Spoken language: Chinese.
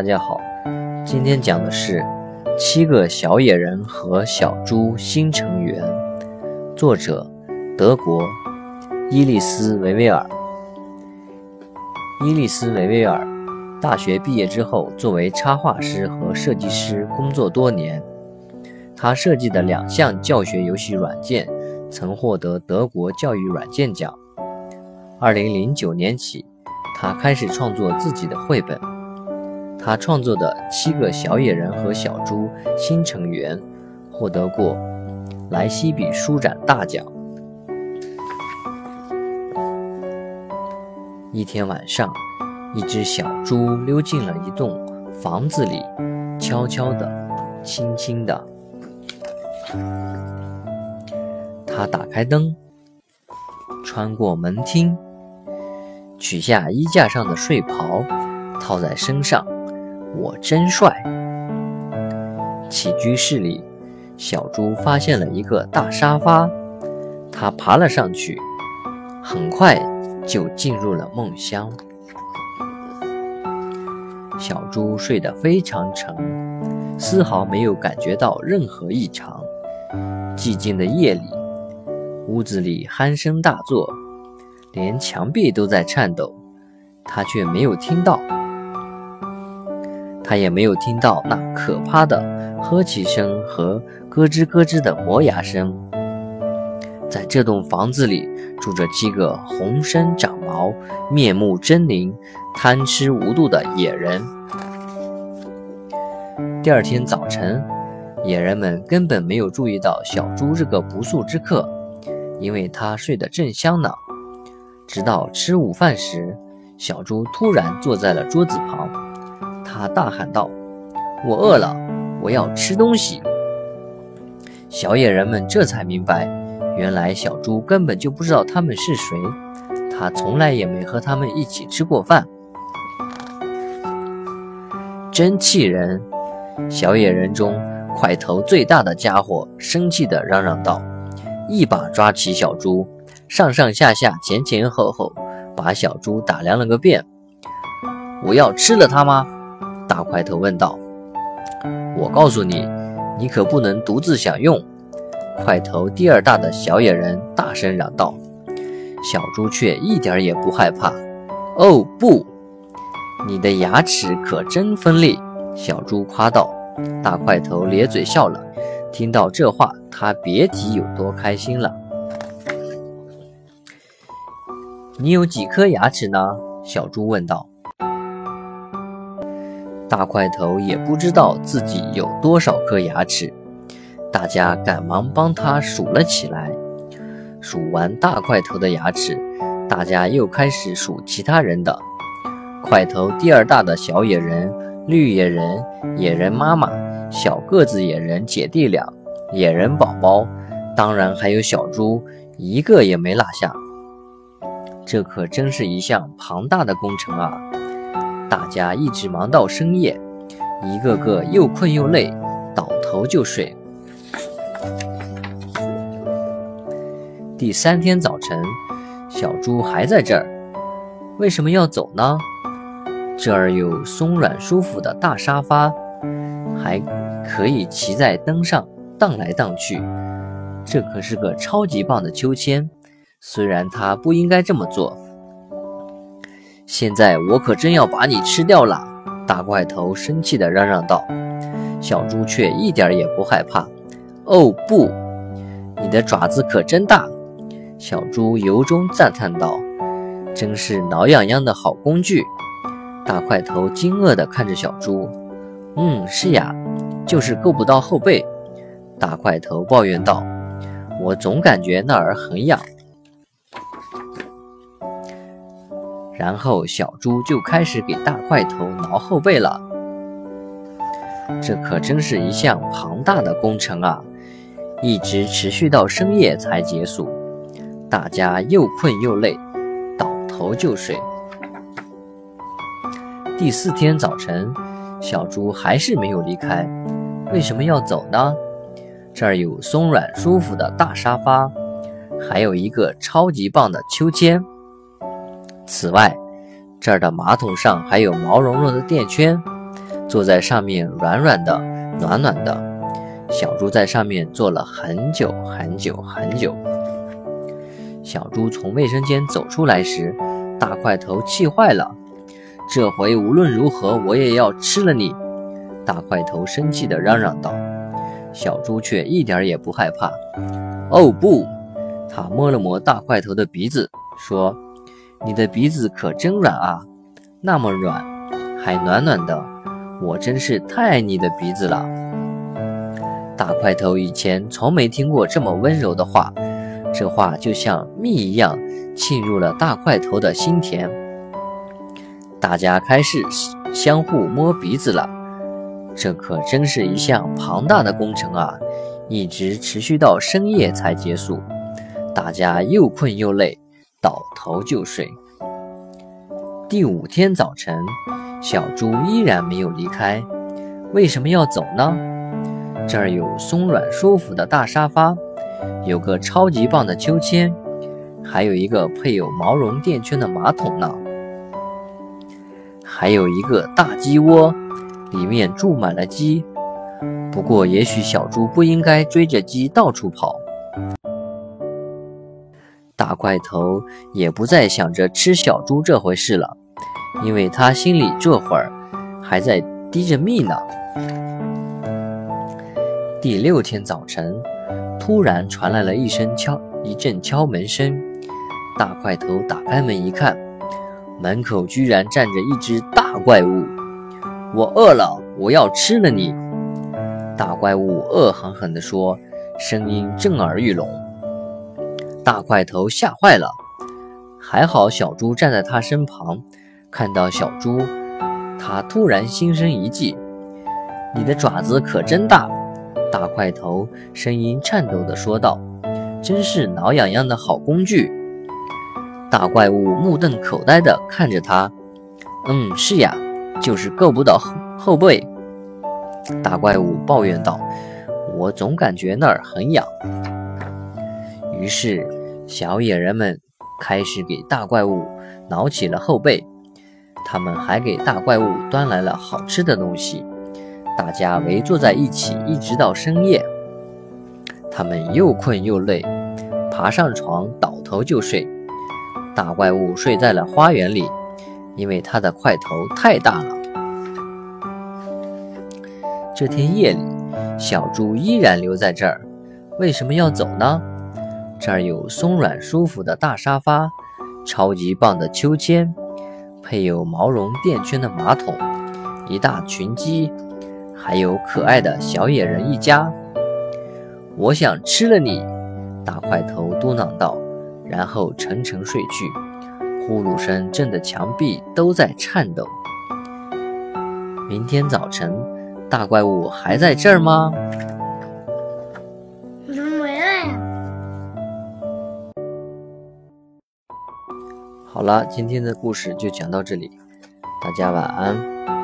大家好，今天讲的是《七个小野人和小猪新成员》，作者德国伊丽丝·维维尔。伊丽丝·维维尔大学毕业之后，作为插画师和设计师工作多年。他设计的两项教学游戏软件曾获得德国教育软件奖。二零零九年起，他开始创作自己的绘本。他创作的《七个小野人和小猪新成员》获得过莱西比书展大奖。一天晚上，一只小猪溜进了一栋房子里，悄悄的、轻轻的。他打开灯，穿过门厅，取下衣架上的睡袍，套在身上。我真帅！起居室里，小猪发现了一个大沙发，它爬了上去，很快就进入了梦乡。小猪睡得非常沉，丝毫没有感觉到任何异常。寂静的夜里，屋子里鼾声大作，连墙壁都在颤抖，它却没有听到。他也没有听到那可怕的呵气声和咯吱咯吱的磨牙声。在这栋房子里住着七个浑身长毛、面目狰狞、贪吃无度的野人。第二天早晨，野人们根本没有注意到小猪这个不速之客，因为他睡得正香呢。直到吃午饭时，小猪突然坐在了桌子旁。他大喊道：“我饿了，我要吃东西。”小野人们这才明白，原来小猪根本就不知道他们是谁，他从来也没和他们一起吃过饭。真气人！小野人中块头最大的家伙生气地嚷嚷道，一把抓起小猪，上上下下、前前后后把小猪打量了个遍。“我要吃了它吗？”大块头问道：“我告诉你，你可不能独自享用。”块头第二大的小野人大声嚷道。小猪却一点也不害怕。“哦，不！你的牙齿可真锋利！”小猪夸道。大块头咧嘴笑了。听到这话，他别提有多开心了。“你有几颗牙齿呢？”小猪问道。大块头也不知道自己有多少颗牙齿，大家赶忙帮他数了起来。数完大块头的牙齿，大家又开始数其他人的。块头第二大的小野人、绿野人、野人妈妈、小个子野人姐弟俩、野人宝宝，当然还有小猪，一个也没落下。这可真是一项庞大的工程啊！大家一直忙到深夜，一个个又困又累，倒头就睡。第三天早晨，小猪还在这儿，为什么要走呢？这儿有松软舒服的大沙发，还可以骑在灯上荡来荡去，这可是个超级棒的秋千。虽然他不应该这么做。现在我可真要把你吃掉了！大块头生气地嚷嚷道。小猪却一点也不害怕。哦不，你的爪子可真大！小猪由衷赞叹道。真是挠痒痒的好工具！大块头惊愕地看着小猪。嗯，是呀，就是够不到后背。大块头抱怨道。我总感觉那儿很痒。然后小猪就开始给大块头挠后背了，这可真是一项庞大的工程啊！一直持续到深夜才结束，大家又困又累，倒头就睡。第四天早晨，小猪还是没有离开，为什么要走呢？这儿有松软舒服的大沙发，还有一个超级棒的秋千。此外，这儿的马桶上还有毛茸茸的垫圈，坐在上面软软的、暖暖的。小猪在上面坐了很久很久很久。小猪从卫生间走出来时，大块头气坏了。这回无论如何，我也要吃了你！大块头生气地嚷嚷道。小猪却一点也不害怕。哦不！他摸了摸大块头的鼻子，说：“你的鼻子可真软啊，那么软，还暖暖的。我真是太爱你的鼻子了。”大块头以前从没听过这么温柔的话，这话就像蜜一样沁入了大块头的心田。大家开始相互摸鼻子了，这可真是一项庞大的工程啊！一直持续到深夜才结束，大家又困又累，倒头就睡。第五天早晨，小猪依然没有离开，为什么要走呢？这儿有松软舒服的大沙发，有个超级棒的秋千，还有一个配有毛绒垫圈的马桶呢，还有一个大鸡窝，里面住满了鸡。不过，也许小猪不应该追着鸡到处跑。大块头也不再想着吃小猪这回事了，因为他心里这会儿还在滴着蜜呢。第六天早晨，突然传来了一声敲一阵敲门声。大块头打开门一看，门口居然站着一只大怪物。我饿了，我要吃了你！大怪物恶狠狠地说，声音震耳欲聋。大块头吓坏了，还好小猪站在他身旁，看到小猪，他突然心生一计：“你的爪子可真大！”大块头声音颤抖地说道：“真是挠痒痒的好工具。”大怪物目瞪口呆地看着他。“嗯，是呀，就是够不到后后背。”大怪物抱怨道：“我总感觉那儿很痒。”于是，小野人们开始给大怪物挠起了后背。他们还给大怪物端来了好吃的东西。大家围坐在一起，一直到深夜。他们又困又累，爬上床倒头就睡。大怪物睡在了花园里，因为它的块头太大了。这天夜里，小猪依然留在这儿。为什么要走呢？这儿有松软舒服的大沙发，超级棒的秋千，配有毛绒垫圈的马桶，一大群鸡。还有可爱的小野人一家，我想吃了你！大块头嘟囔道，然后沉沉睡去，呼噜声震得墙壁都在颤抖。明天早晨，大怪物还在这儿吗？好了，今天的故事就讲到这里，大家晚安。